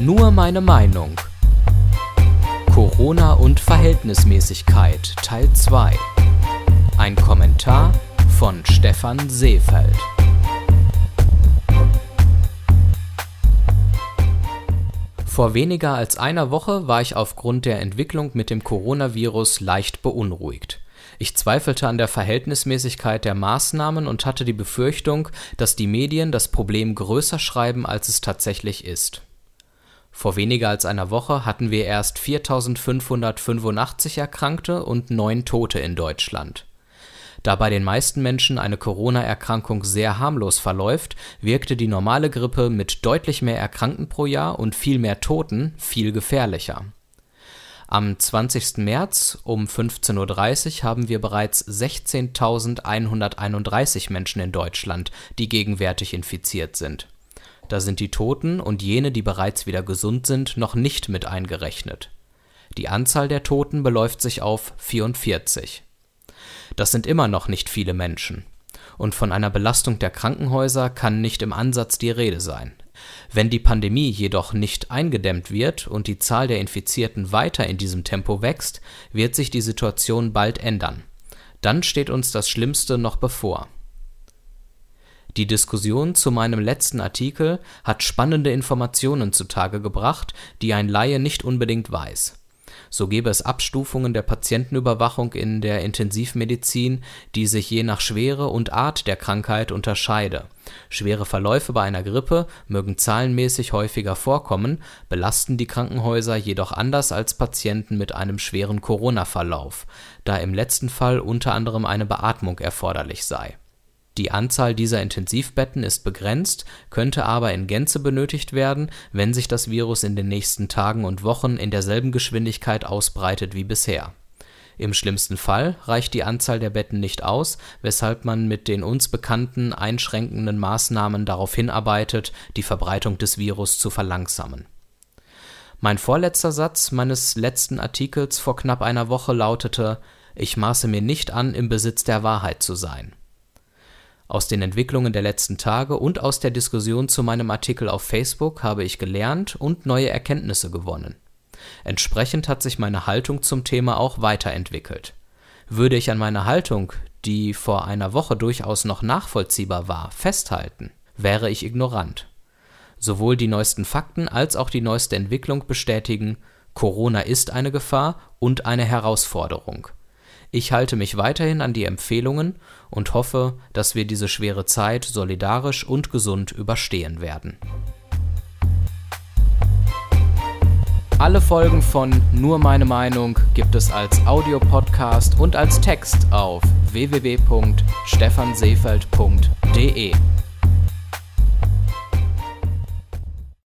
Nur meine Meinung. Corona und Verhältnismäßigkeit Teil 2. Ein Kommentar von Stefan Seefeld. Vor weniger als einer Woche war ich aufgrund der Entwicklung mit dem Coronavirus leicht beunruhigt. Ich zweifelte an der Verhältnismäßigkeit der Maßnahmen und hatte die Befürchtung, dass die Medien das Problem größer schreiben, als es tatsächlich ist. Vor weniger als einer Woche hatten wir erst 4.585 Erkrankte und neun Tote in Deutschland. Da bei den meisten Menschen eine Corona-Erkrankung sehr harmlos verläuft, wirkte die normale Grippe mit deutlich mehr Erkrankten pro Jahr und viel mehr Toten viel gefährlicher am 20. März um 15.30 Uhr haben wir bereits 16.131 Menschen in Deutschland, die gegenwärtig infiziert sind. Da sind die Toten und jene, die bereits wieder gesund sind, noch nicht mit eingerechnet. Die Anzahl der Toten beläuft sich auf 44. Das sind immer noch nicht viele Menschen. Und von einer Belastung der Krankenhäuser kann nicht im Ansatz die Rede sein. Wenn die Pandemie jedoch nicht eingedämmt wird und die Zahl der Infizierten weiter in diesem Tempo wächst, wird sich die Situation bald ändern. Dann steht uns das Schlimmste noch bevor. Die Diskussion zu meinem letzten Artikel hat spannende Informationen zutage gebracht, die ein Laie nicht unbedingt weiß so gebe es Abstufungen der Patientenüberwachung in der Intensivmedizin, die sich je nach Schwere und Art der Krankheit unterscheide. Schwere Verläufe bei einer Grippe mögen zahlenmäßig häufiger vorkommen, belasten die Krankenhäuser jedoch anders als Patienten mit einem schweren Corona-Verlauf, da im letzten Fall unter anderem eine Beatmung erforderlich sei die Anzahl dieser Intensivbetten ist begrenzt, könnte aber in Gänze benötigt werden, wenn sich das Virus in den nächsten Tagen und Wochen in derselben Geschwindigkeit ausbreitet wie bisher. Im schlimmsten Fall reicht die Anzahl der Betten nicht aus, weshalb man mit den uns bekannten einschränkenden Maßnahmen darauf hinarbeitet, die Verbreitung des Virus zu verlangsamen. Mein vorletzter Satz meines letzten Artikels vor knapp einer Woche lautete Ich maße mir nicht an, im Besitz der Wahrheit zu sein. Aus den Entwicklungen der letzten Tage und aus der Diskussion zu meinem Artikel auf Facebook habe ich gelernt und neue Erkenntnisse gewonnen. Entsprechend hat sich meine Haltung zum Thema auch weiterentwickelt. Würde ich an meiner Haltung, die vor einer Woche durchaus noch nachvollziehbar war, festhalten, wäre ich ignorant. Sowohl die neuesten Fakten als auch die neueste Entwicklung bestätigen, Corona ist eine Gefahr und eine Herausforderung. Ich halte mich weiterhin an die Empfehlungen und hoffe, dass wir diese schwere Zeit solidarisch und gesund überstehen werden. Alle Folgen von Nur meine Meinung gibt es als Audiopodcast und als Text auf www.stephanseefeld.de.